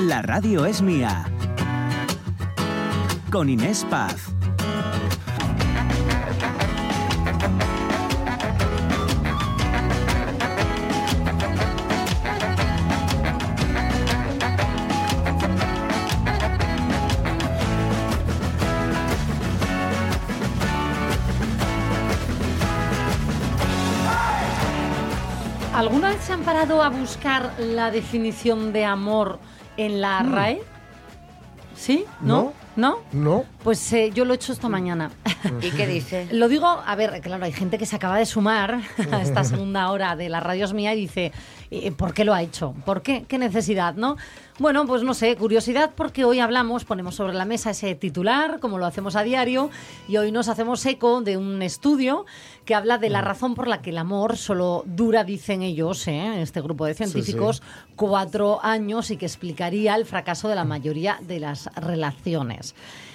La radio es mía. Con Inés Paz. ¿Alguna vez se han parado a buscar la definición de amor en la RAE? ¿Sí? ¿No? ¿No? No. Pues eh, yo lo he hecho esta mañana. ¿Y qué dice? Lo digo, a ver, claro, hay gente que se acaba de sumar a esta segunda hora de la radio es mía y dice, eh, ¿por qué lo ha hecho? ¿Por qué? ¿Qué necesidad, no? Bueno, pues no sé, curiosidad porque hoy hablamos, ponemos sobre la mesa ese titular, como lo hacemos a diario, y hoy nos hacemos eco de un estudio que habla de la razón por la que el amor solo dura, dicen ellos, ¿eh? este grupo de científicos, cuatro años y que explicaría el fracaso de la mayoría de las relaciones.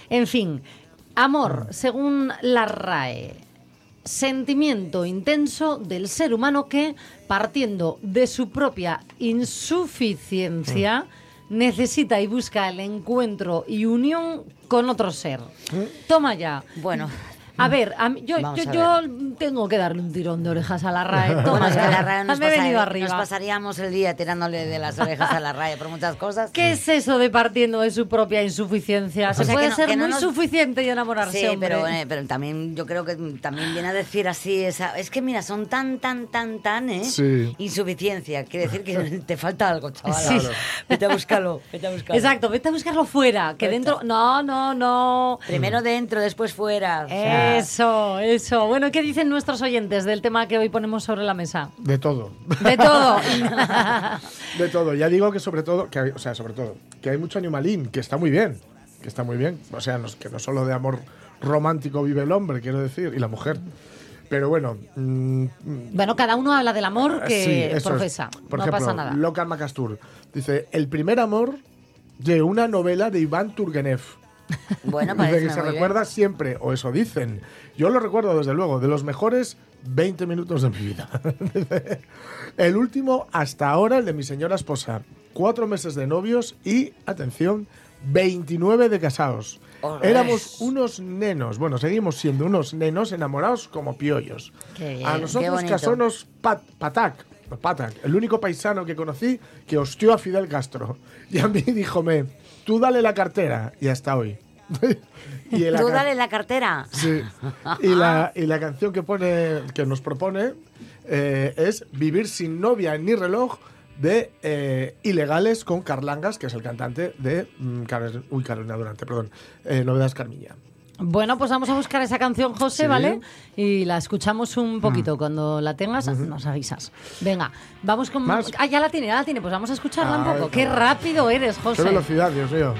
En fin, amor, según la RAE, sentimiento intenso del ser humano que, partiendo de su propia insuficiencia, necesita y busca el encuentro y unión con otro ser. Toma ya. Bueno, A ver, a mí- yo, yo, a yo tengo que darle un tirón de orejas a la RAE. Toma bueno, es que la RAE nos, Me pasa- arriba. nos pasaríamos el día tirándole de las orejas a la RAE por muchas cosas. ¿Qué es eso de partiendo de su propia insuficiencia? Se O sea, puede que no- ser que no muy nos- suficiente y enamorarse, Sí, hombre. pero, eh, pero también yo creo que también viene a decir así esa, es que mira, son tan tan tan tan, ¿eh? Sí. Insuficiencia, quiere decir que te falta algo, chaval. Sí. Claro. Vete a buscarlo, vete a buscarlo. Exacto, vete a buscarlo fuera, que Vete. dentro... No, no, no. Primero dentro, después fuera. o sea, Eso, eso. Bueno, ¿qué dicen nuestros oyentes del tema que hoy ponemos sobre la mesa? De todo. De todo. De todo. Ya digo que sobre todo, que hay- o sea, sobre todo, que hay mucho animalín, que está muy bien. Que está muy bien. O sea, no, que no solo de amor romántico vive el hombre, quiero decir, y la mujer. Pero bueno, mm, bueno, cada uno habla del amor que sí, eso es. profesa. Por no ejemplo, pasa nada. Locan Macastur dice: El primer amor de una novela de Iván Turgenev. Bueno, Dice que se muy bien. recuerda siempre, o eso dicen. Yo lo recuerdo desde luego, de los mejores 20 minutos de mi vida. el último hasta ahora, el de mi señora esposa. Cuatro meses de novios y, atención, 29 de casados. Éramos unos nenos, bueno, seguimos siendo unos nenos enamorados como piollos. Qué bien, A qué nosotros bonito. casonos pat, Patac, Patac, el único paisano que conocí que hostió a Fidel Castro. Y a mí díjome, tú dale la cartera, y hasta hoy. y la Tú dale la cartera. Sí. Y la, y la canción que pone que nos propone eh, es Vivir sin novia ni reloj de eh, Ilegales con Carlangas, que es el cantante de mm, Car- uy, Carolina Durante, perdón, eh, Novedades Carmiña. Bueno, pues vamos a buscar esa canción, José, Sí. ¿vale? Y la escuchamos un poquito. Cuando la tengas, nos avisas. Venga, vamos con... Más. Ah, ya la tiene, ya la tiene. Pues vamos a escucharla un Ah, poco. Qué rápido eres, Qué José. velocidad, Dios mío.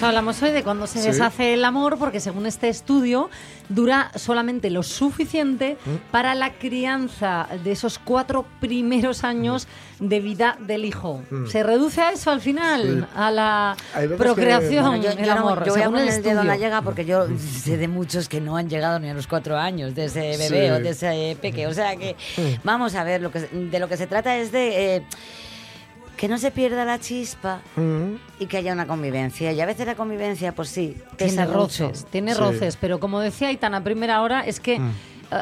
Eso hablamos hoy, de cuando se Sí. deshace el amor, porque según este estudio dura solamente lo suficiente ¿Mm? para la crianza de esos cuatro primeros años de vida del hijo. Se reduce a eso al final, ¿Mm? Sí. a la procreación, Bueno, yo, el yo no- amor, yo voy a según el poner el dedo en la estudio. llaga porque yo sé de muchos que no han llegado ni a los cuatro años de ese bebé Sí. o de ese peque. O sea que vamos a ver, lo que, de lo que se trata es de eh, que no se pierda la chispa Mm. y que haya una convivencia. Y a veces la convivencia, pues sí, Tiene mucho. roces, tiene Sí. roces, pero como decía Aitana a primera hora, es que Mm. eh,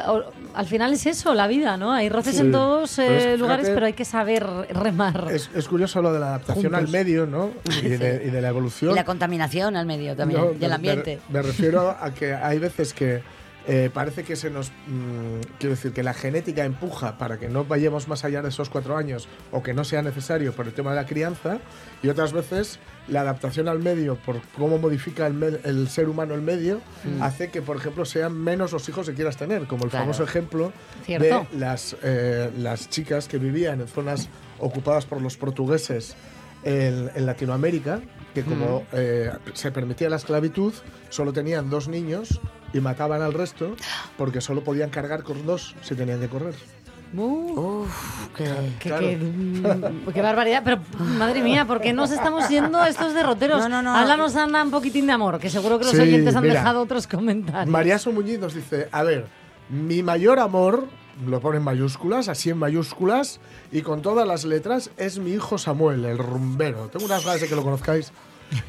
al final es eso, la vida, ¿no? Hay roces Sí. en todos eh, Pero es- lugares, pero hay que saber remar. Es, es curioso lo de la adaptación Juntos. al medio, ¿no? Y de, y de la evolución. Y la contaminación al medio también, No, y me- ambiente. Me, me refiero a que hay veces que eh, parece que se nos. mm, quiero decir, que la genética empuja para que no vayamos más allá de esos cuatro años o que no sea necesario por el tema de la crianza, y otras veces la adaptación al medio, por cómo modifica el, el ser humano el medio, hace que, por ejemplo, sean menos los hijos que quieras tener, como el Claro. famoso ejemplo Cierto. de las, eh, las chicas que vivían en zonas ocupadas por los portugueses en, en Latinoamérica, que como eh, se permitía la esclavitud, solo tenían dos niños y mataban al resto porque solo podían cargar con dos si tenían que correr. Uh, Uf, qué... qué, Claro. qué, qué barbaridad. Pero, madre mía, ¿por qué nos estamos yendo estos derroteros? No, no, no. Háblanos, Ana, un poquitín de amor, que seguro que los Sí, oyentes han mira. dejado otros comentarios. Mariaso Muñiz nos dice, a ver, mi mayor amor, lo pone en mayúsculas, así en mayúsculas, y con todas las letras, es mi hijo Samuel, el rumbero. Tengo unas ganas de que lo conozcáis.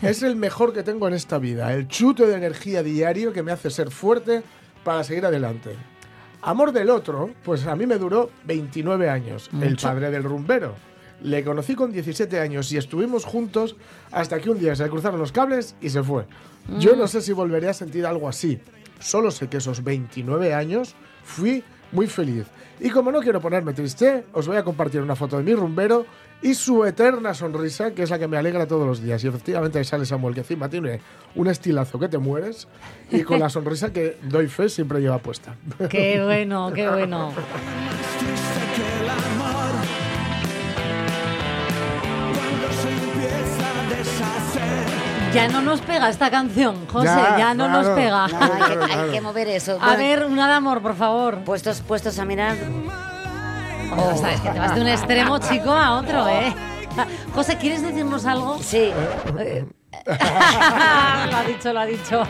Es el mejor que tengo en esta vida, el chute de energía diario que me hace ser fuerte para seguir adelante. Amor del otro, pues a mí me duró 29 años, el padre del rumbero. Le conocí con 17 años y estuvimos juntos hasta que un día se cruzaron los cables y se fue. Yo no sé si volveré a sentir algo así. Solo sé que esos 29 años fui muy feliz. Y como no quiero ponerme triste, os voy a compartir una foto de mi rumbero y su eterna sonrisa, que es la que me alegra todos los días. Y efectivamente sale Samuel, que encima tiene un estilazo que te mueres y con la sonrisa que doy fe siempre lleva puesta. Qué bueno, qué bueno. Ya no nos pega esta canción, José, ya, Ya, no claro. nos pega. Hay, que, hay mover eso. A ver, una de amor, por favor. Puestos, puestos a mirar. Oh, sabes que te vas de un extremo, chico, a otro, ¿eh? José, ¿quieres decirnos algo? Sí, Eh, lo ha dicho, lo ha dicho.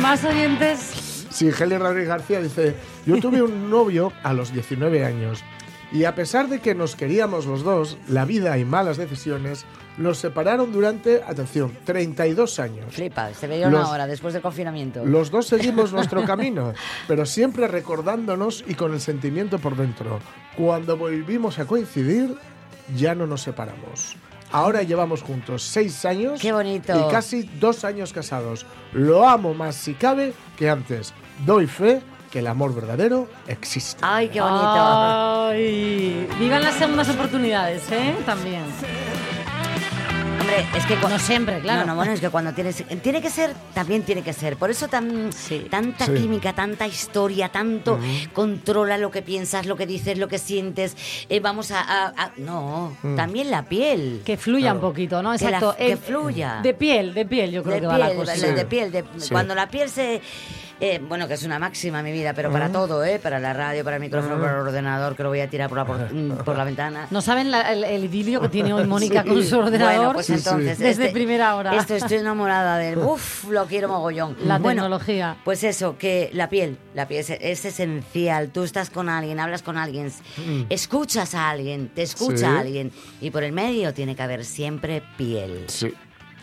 Más oyentes. Sí, Heli Rodríguez García dice, yo tuve un novio a los 19 años y a pesar de que nos queríamos los dos, la vida y malas decisiones nos separaron durante, atención, 32 años. flipa. Se veía una hora después del confinamiento. Los dos seguimos nuestro camino, pero siempre recordándonos y con el sentimiento por dentro. Cuando volvimos a coincidir, ya no nos separamos. Ahora llevamos juntos seis años Qué bonito. y casi dos años casados. Lo amo más si cabe que antes. Doy fe que el amor verdadero existe. Ay, qué bonito. Ay, vivan las segundas oportunidades, ¿eh? También. Hombre, es que No siempre, claro. No, no, bueno, es que cuando tienes. Tiene que ser, también tiene que ser. Por eso tan, Sí. tanta Sí. química, tanta historia, tanto controla lo que piensas, lo que dices, lo que sientes. Eh, vamos a. a- a- no, también la piel. Que fluya Claro. un poquito, ¿no? Que la- Exacto. que Eh, fluya. De piel, de piel, yo creo de que va la piel, cosa. de, de Sí. piel, de- Sí. cuando la piel se... eh, bueno, que es una máxima mi vida, pero para todo, ¿eh? Para la radio, para el micrófono, para el ordenador, que lo voy a tirar por la, por, mm, por la ventana. No saben la- el, el idilio que tiene hoy Mónica Sí. con su ordenador. Bueno, pues Sí, sí. entonces... Desde primera hora. Esto estoy enamorada del... Uf, lo quiero mogollón. La Bueno, tecnología. Pues eso, que la piel, la piel es, es esencial. Tú estás con alguien, hablas con alguien, escuchas a alguien, te escucha Sí. a alguien. Y por el medio tiene que haber siempre piel. Sí,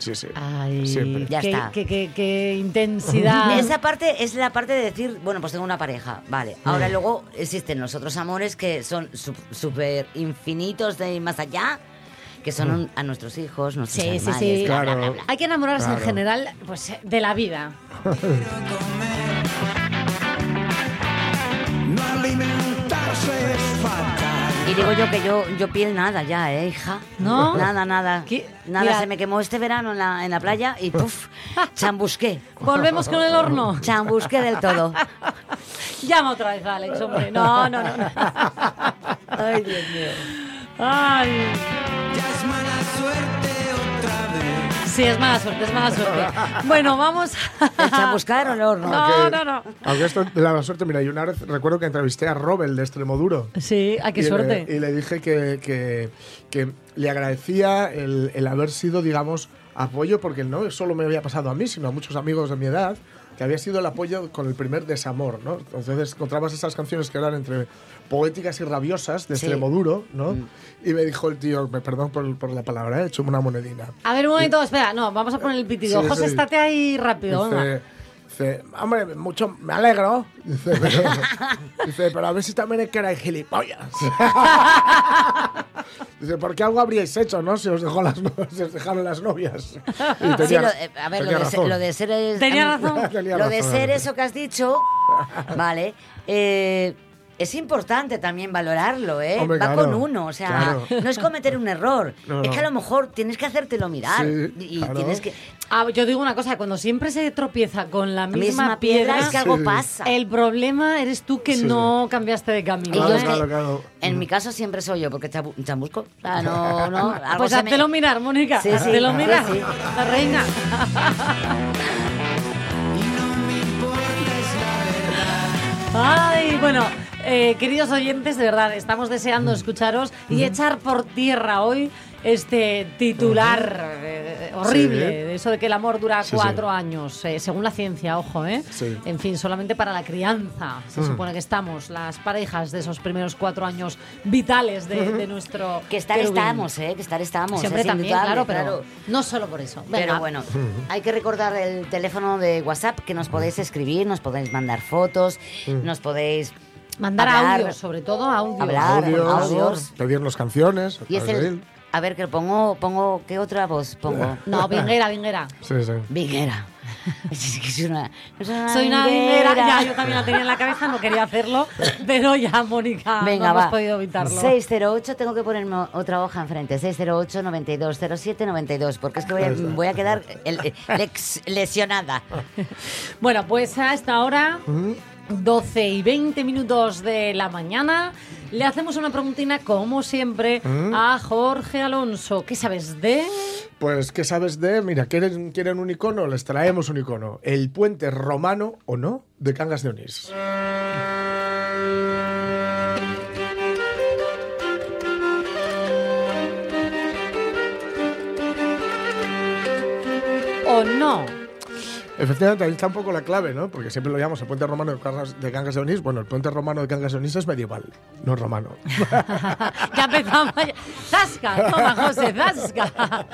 sí, sí. Ay, Siempre. Ya qué, está. Qué, qué- qué intensidad. Esa parte es la parte de decir, bueno, pues tengo una pareja, vale. Ahora luego existen los otros amores que son su- súper infinitos de más allá, que son un- a nuestros hijos, nuestros Sí, sí, animales, sí. bla, Claro. bla, bla. Hay que enamorarse en general pues, de la vida. No alimentarse es. Y digo yo que yo, yo piel nada ya, ¿eh, hija? ¿No? Nada, nada. ¿Qué? Nada, Mira. se me quemó este verano en la, en la playa y puf, chambusqué. Volvemos con el horno. Chambusqué del todo. Llama otra vez a Alex, hombre. No, no, no. no. Ay, Dios mío. Ay. Ya es mala suerte otra vez. Sí, es mala suerte, es mala suerte. Bueno, vamos a... ¿El chambuscar o el horno? No, Aunque- no, no. Aunque esto de la suerte, mira, yo una vez recuerdo que entrevisté a Robel de Extremoduro. Sí, a qué y suerte. Le, y le dije que, que- que le agradecía el, el haber sido, digamos, apoyo, porque no solo me había pasado a mí, sino a muchos amigos de mi edad, que había sido el apoyo con el primer desamor, ¿no? Entonces encontrabas esas canciones que eran entre poéticas y rabiosas de Sí. Extremoduro, ¿no? Y me dijo el tío, me perdón por, por la palabra, he hecho una monedina. A ver, un momento, espera. No, vamos a poner el pitido. Sí, José, sí. estate ahí rápido. venga. Dice, hombre, mucho, me alegro. Dice, pero, dice, pero a ver si también es que erais gilipollas. Dice, porque algo habríais hecho, ¿no? Si os, dejó las, si os dejaron las novias. Y Sí, tenía- lo- eh, a ver, lo de, ser, razón. lo de ser es- Tenía mí- razón. Tenía lo de ser eso que has dicho, vale, eh, es importante también valorarlo, ¿eh? Hombre, Va claro, con uno, o sea, claro. no es cometer un error, No, es que a lo mejor tienes que hacértelo mirar Sí, y claro. tienes que... Ah, yo digo una cosa, cuando siempre se tropieza con la misma, misma piedra es que algo Sí. pasa. el problema eres tú que Sí. no cambiaste de camino. Claro, claro. En mi caso siempre soy yo, porque chabu- chambusco. O sea, no, no. algo Pues se me- háztelo mirar, Mónica. Sí, sí, háztelo sí, mirar. sí. La reina. Ay, bueno, eh, queridos oyentes, de verdad, estamos deseando escucharos y echar por tierra hoy este titular eh, horrible, Sí. de eso de que el amor dura Sí, cuatro sí. años, eh, según la ciencia, ojo, ¿eh? Sí. En fin, solamente para la crianza se supone que estamos, las parejas de esos primeros cuatro años vitales de, de nuestro Que estar querubín. estamos, ¿eh? Que estar estamos. Siempre es también, claro, pero no solo por eso. Venga. Pero bueno, hay que recordar el teléfono de WhatsApp que nos podéis escribir, nos podéis mandar fotos, nos podéis Mandar hablar, audios, sobre todo audios. Hablar. audios, audios. pedirnos canciones. Y es el... A ver, que pongo, pongo... ¿Qué otra voz pongo? No, vinguera, vinguera. Sí, sí. Vinguera. Es que es una, Soy una vinguera. Ya, yo también la tenía en la cabeza, no quería hacerlo, pero ya, Mónica, Venga, no va. hemos podido evitarlo. 608, tengo que ponerme otra hoja enfrente. 608 9207 92, porque es que voy a, voy a quedar el- lex- lesionada. Bueno, pues a esta hora, 12 y 20 minutos de la mañana, le hacemos una preguntina, como siempre, a Jorge Alonso. ¿Qué sabes de...? Pues, ¿qué sabes de? Mira, ¿quieren, ¿quieren un icono? Les traemos un icono. El puente romano, o no, de Cangas de Onís. ¿O no? Efectivamente, ahí está un poco la clave, ¿no? Porque siempre lo llamamos el puente romano de Cangas de, Cangas de Onís. Bueno, el puente romano de Cangas de Onís es medieval, no romano. ya empezamos. ¡Zasca! Toma, José, zasca.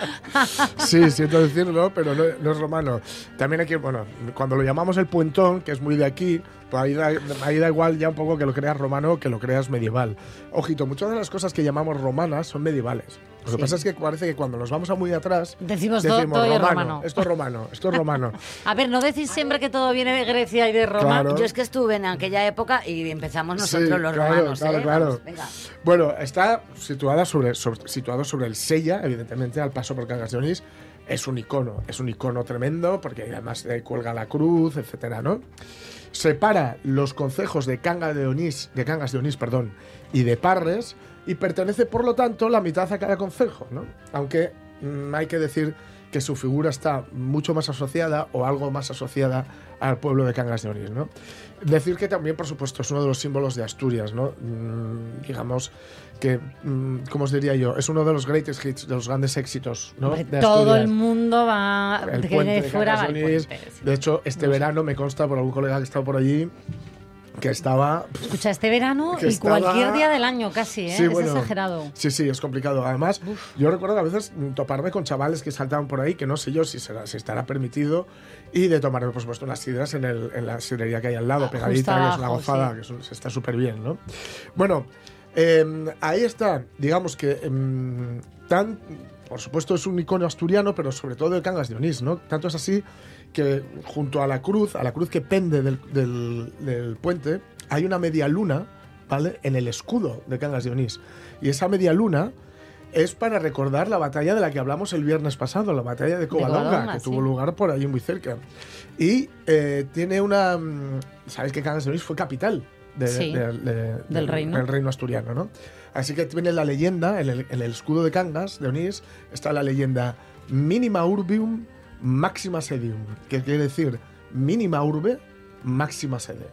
Sí, siento decirlo, pero no, no es romano. También aquí, bueno, cuando lo llamamos el puentón, que es muy de aquí, pues ahí da, ahí da igual ya un poco que lo creas romano que lo creas medieval. Ojito, muchas de las cosas que llamamos romanas son medievales. Lo que Sí. pasa es que parece que cuando nos vamos a muy atrás, Decimos todo- todo es romano. esto es romano, esto es romano. A ver, no decís siempre que todo viene de Grecia y de Roma. Claro. Yo es que estuve en aquella época y empezamos nosotros Sí, los claro, romanos. claro, ¿eh? claro. Vamos. Bueno, está situada sobre, sobre- situado sobre el Sella, evidentemente, al paso por Cangas de Onís. Es un icono, es un icono tremendo, porque además cuelga la cruz, etcétera, ¿no? Separa los concejos de Cangas de Onís, de Cangas de Onís, perdón, y de Parres, y pertenece, por lo tanto, la mitad a cada concejo, ¿no? Aunque mm, hay que decir que su figura está mucho más asociada o algo más asociada al pueblo de Cangas de Onís, ¿no? Decir que también, por supuesto, es uno de los símbolos de Asturias, ¿no? Mm, digamos que, mm, ¿cómo os diría yo? Es uno de los greatest hits, de los grandes éxitos, ¿no? De todo Asturias. el mundo va El puente de de fuera va Cangas de puente, sí. De hecho, este verano me consta por algún colega que ha estado por allí que estaba Escucha, este verano y estaba- cualquier día del año casi, ¿eh? Sí, es bueno, exagerado. Sí, sí, es complicado. Además, yo recuerdo a veces toparme con chavales que saltaban por ahí, que no sé yo si, será, si estará permitido, y de tomar, por supuesto, unas sidras en, el- en la sidrería que hay al lado, Ah, pegadita, que es una gozada, sí. que está súper bien, ¿no? Bueno, eh, ahí está, digamos que em, tan, por supuesto es un icono asturiano, pero sobre todo de Cangas de Onís, ¿no? Tanto es así que junto a la cruz, a la cruz que pende del, del- del puente, hay una media luna, ¿vale? En el escudo de Cangas de Onís. Y esa media luna es para recordar la batalla de la que hablamos el viernes pasado, la batalla de Covadonga, Covadonga, que sí. tuvo lugar por allí muy cerca. Y eh, tiene una... mm, Sabéis que Cangas de Onís fue capital de- Sí, de- de- del reino. del reino asturiano, ¿no? Así que tiene la leyenda, en el, en el escudo de Cangas, de Onís, está la leyenda Mínima Urbium Máxima Sedium, que quiere decir mínima urbe, máxima sede.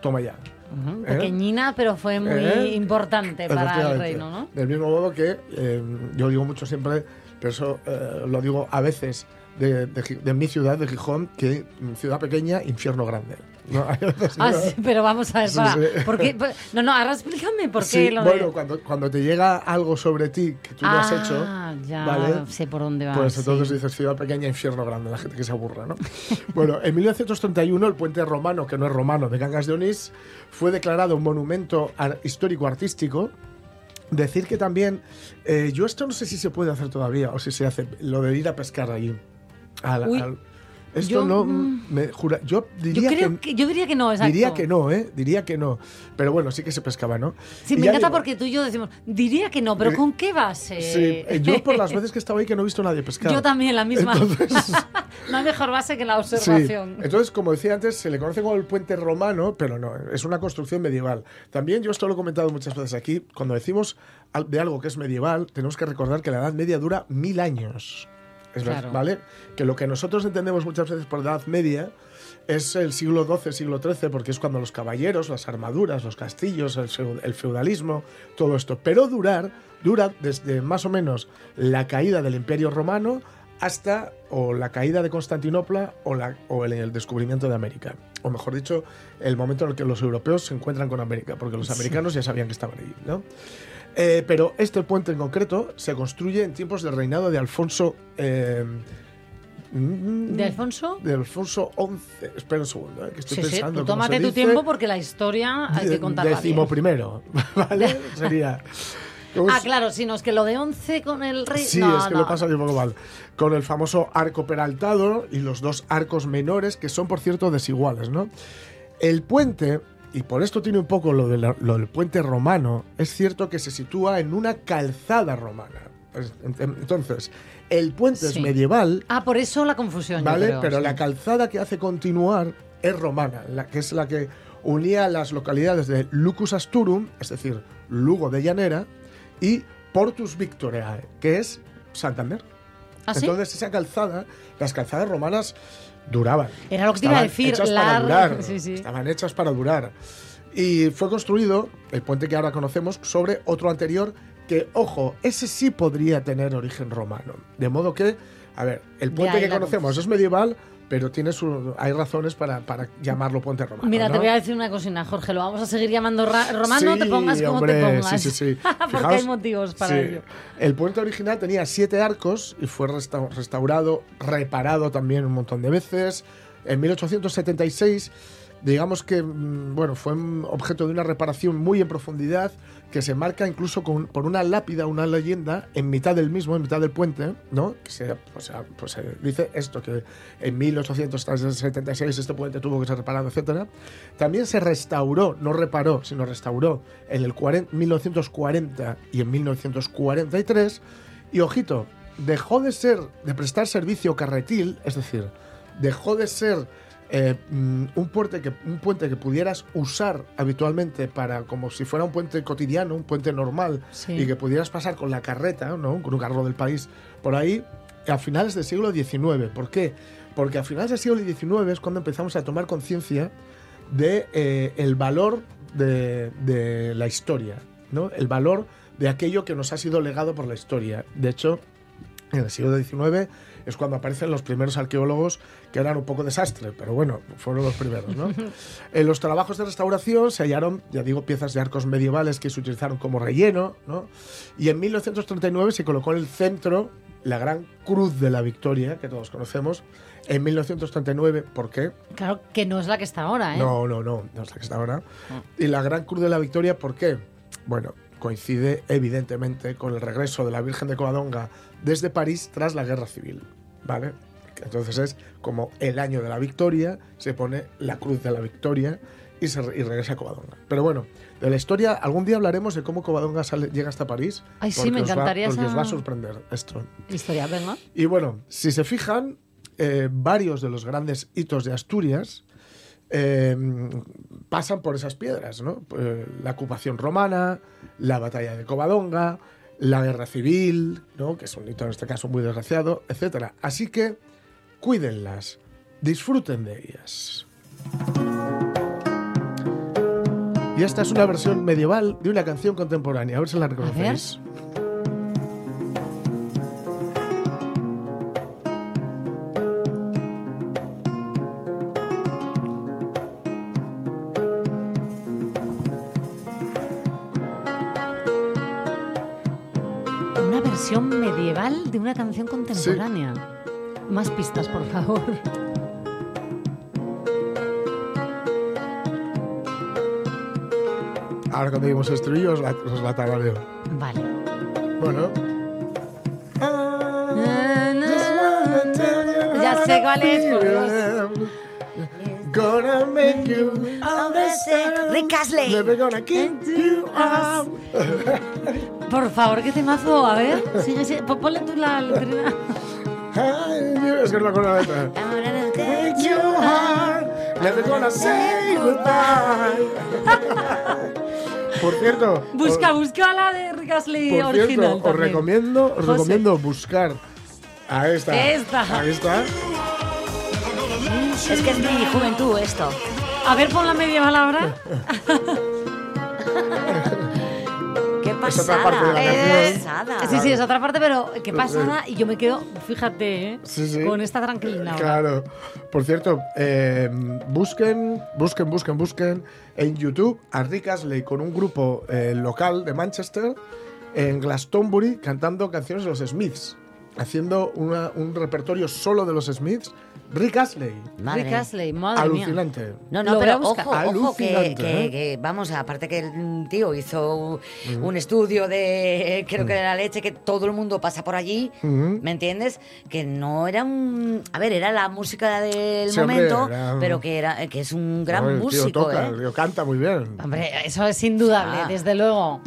Toma ya. ¿Eh? Pequeñina, pero fue muy ¿Eh? importante para el reino, ¿no? Del mismo modo que eh, yo digo mucho siempre, pero eso eh, lo digo a veces de, de de mi ciudad, de Gijón, que mm, ciudad pequeña, infierno grande. ¿no? Ah, sí, pero vamos a ver, para, sí. ¿por qué? Por- No, no, ahora explícame por qué lo bueno, de... cuando, cuando te llega algo sobre ti que tú no has hecho, Ah, ya ¿vale? sé por dónde va. Pues entonces dices ciudad pequeña, infierno grande, la gente que se aburra, ¿no? bueno, en 1931 el puente romano, que no es romano, de Gangas de Onís, fue declarado un monumento ar- histórico-artístico. Decir que también, eh, yo esto no sé si se puede hacer todavía, o si se hace, lo de ir a pescar allí. Al- Uy, al- esto yo, no, mm, me jura, yo Yo, diría creo que, que, yo diría que no, exacto. diría que no, ¿eh? Diría que no. Pero bueno, sí que se pescaba, ¿no? Sí, Y me encanta digo, porque tú y yo decimos, diría que no, pero Eh, ¿con qué base? Sí, eh, yo por las veces que estaba ahí que no he visto a nadie pescar. Yo también, la misma. Entonces- no hay mejor base que la Sí. observación. Entonces, como decía antes, se le conoce como el puente romano, pero no, es una construcción medieval. También yo esto lo he comentado muchas veces aquí, cuando decimos de algo que es medieval, tenemos que recordar que la Edad Media dura mil años. Claro. ¿Vale? Que lo que nosotros entendemos muchas veces por Edad Media es el siglo XII, siglo XIII, porque es cuando los caballeros, las armaduras, los castillos, el, feu- el feudalismo, todo esto. Pero durar, dura desde más o menos la caída del Imperio Romano hasta o la caída de Constantinopla o, la, o el, el descubrimiento de América. O mejor dicho, el momento en el que los europeos se encuentran con América, porque los americanos ya sabían que estaban allí. ¿no? Eh, pero este puente en concreto se construye en tiempos del reinado de Alfonso. eh, mm, ¿De Alfonso? de Alfonso XI. Espera un segundo, eh, que estoy Sí, sí, pensando. tú cómo tómate se tu dice. tiempo porque la historia hay que contarla Décimo bien. primero, ¿vale? Sería. ¿cómo Ah, claro, si no, es que lo de 11 con el rey... Sí, no, es que no. lo pasa un poco mal. Con el famoso arco peraltado y los dos arcos menores, que son, por cierto, desiguales, ¿no? El puente, y por esto tiene un poco lo, de la- lo del puente romano, es cierto que se sitúa en una calzada romana. Es- en- Entonces, el puente Sí. es medieval, Ah, por eso la confusión, ¿vale? creo, Pero sí. la calzada que hace continuar es romana, la que es la que unía las localidades de Lucus Asturum, es decir, Lugo de Llanera, y Portus Victoriae, que es Santander. ¿Ah, sí? Entonces esa calzada, las calzadas romanas duraban. Era lo que te iba a Estaban decir, hechas para durar. sí, sí. Estaban hechas para durar. Y fue construido, el puente que ahora conocemos, sobre otro anterior que, ojo, ese sí podría tener origen romano. De modo que, a ver, el puente que conocemos es medieval, pero tiene su, hay razones para, para llamarlo puente romano. Mira, te voy a decir una cosina, Jorge, lo vamos a seguir llamando romano, Sí, te pongas como hombre, te pongas. Sí, sí, sí. Porque Fijaos, hay motivos para sí. ello. El puente original tenía siete arcos y fue resta- restaurado, reparado también un montón de veces. En 1876, digamos que mm, bueno, fue objeto de una reparación muy en profundidad que se marca incluso con, por una lápida, una leyenda en mitad del mismo, en mitad del puente, ¿no? Que se, pues, se- pues, se dice esto, que en 1876 este puente tuvo que ser reparado, etcétera. También se restauró, no reparó, sino restauró en el 40 1940 y en 1943. Y ojito, dejó de ser, de prestar servicio carretil, es decir, dejó de ser eh, mm, un, puente que, un puente que pudieras usar habitualmente para como si fuera un puente cotidiano, un puente normal, Sí. y que pudieras pasar con la carreta, ¿no? con un carro del país por ahí, a finales del siglo XIX. ¿Por qué? Porque a finales del siglo XIX es cuando empezamos a tomar conciencia de eh, el valor de, de la historia, ¿no? El valor de aquello que nos ha sido legado por la historia. De hecho, en el siglo XIX es cuando aparecen los primeros arqueólogos que eran un poco desastre, pero bueno, fueron los primeros, ¿no? en los trabajos de restauración se hallaron, ya digo, piezas de arcos medievales que se utilizaron como relleno, ¿no? Y en 1939 se colocó en el centro la gran cruz de la victoria, que todos conocemos, en 1939, ¿por qué? Claro que no es la que está ahora, ¿eh? No, no, no, no es la que está ahora. Y la Gran Cruz de la Victoria, ¿por qué? Bueno, coincide evidentemente con el regreso de la Virgen de Covadonga desde París tras la Guerra Civil, ¿vale? Entonces es como el año de la victoria, se pone la Cruz de la Victoria y, se, y regresa a Covadonga. Pero bueno, de la historia, algún día hablaremos de cómo Covadonga sale- llega hasta París. Ay, sí, me os va- encantaría porque esa- os va a sorprender esto. Historia, venga. Y bueno, si se fijan, eh, varios de los grandes hitos de Asturias eh, pasan por esas piedras, ¿no? Eh, la ocupación romana, la batalla de Covadonga, la guerra civil, ¿no? Que es un hito en este caso muy desgraciado, etcétera. Así que cuídenlas, disfruten de ellas. Y esta es una versión medieval de una canción contemporánea. A ver si la reconocéis. De una canción contemporánea. Más pistas, por favor. Ahora cuando digo estribillo os la, os la tarareo. Vale. Bueno. Ya sé cuál es. Gonna make you. Rick Astley. Never gonna keep you up. Por favor, ¿qué temazo? A ver, sigue, sigue. Pon- Ponle tú la letrina. Es que no me acuerdo la letra. Never gonna say goodbye. Por cierto, Busca, os- busca la de Rick Astley por original. cierto, os recomiendo, os José. recomiendo buscar a esta. Esta. A esta. Es que es mi juventud esto. A ver, pon la medieval ahora. Qué Es otra pasada. parte de la Qué canción. pasada. Sí, sí, es otra parte, pero qué pasada. Y yo me quedo, fíjate, ¿eh? Sí, sí. con esta tranquilidad. ahora. Claro. Por cierto, eh, busquen, busquen, busquen, busquen en YouTube a Rick Astley con un grupo eh, local de Manchester en Glastonbury cantando canciones de los Smiths, haciendo una- un repertorio solo de los Smiths. Rick Astley, Madre. Rick Astley, madre mía. alucinante. No, Lo no, a pero ojo, ojo, que, ¿eh? que, vamos, aparte que el tío hizo un estudio de, creo que de la leche, que todo el mundo pasa por allí. ¿me entiendes? Que no era un... A ver, era la música del Sí, hombre, momento, era un- pero que, era, que es un gran No, el tío músico, toca, ¿eh? el tío canta muy bien. Hombre, eso es indudable, Ah. desde luego.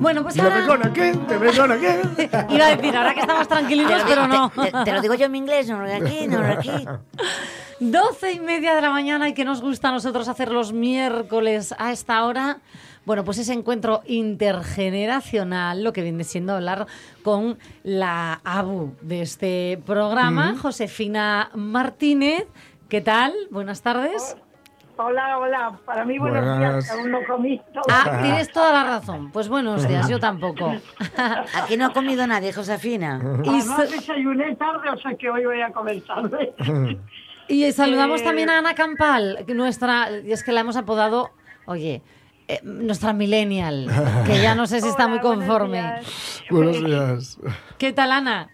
Bueno, pues ahora gonna kill, never gonna kill. iba a decir, ahora que estamos Te tranquilitos, pero no. te- te- te lo digo yo en mi inglés, no lo de aquí, no lo de aquí. Doce y media de la mañana y que nos gusta a nosotros hacer los miércoles a esta hora. Bueno, pues ese encuentro intergeneracional, lo que viene siendo hablar con la ABU de este programa, Josefina Martínez. ¿Qué tal? Buenas tardes. Hola, hola. Para mí, buenos Buenas. días, que aún no comí. Ah, tienes toda la razón. Pues buenos días, yo tampoco. Aquí no ha comido nadie, Josefina. y, Además, desayuné tarde, o sea que hoy voy a comer tarde. y saludamos Eh, también a Ana Campal, nuestra, y es que la hemos apodado, oye, eh, nuestra millennial, que ya no sé si está Hola, muy buenos conforme. días. Buenos días. ¿Qué tal, Ana?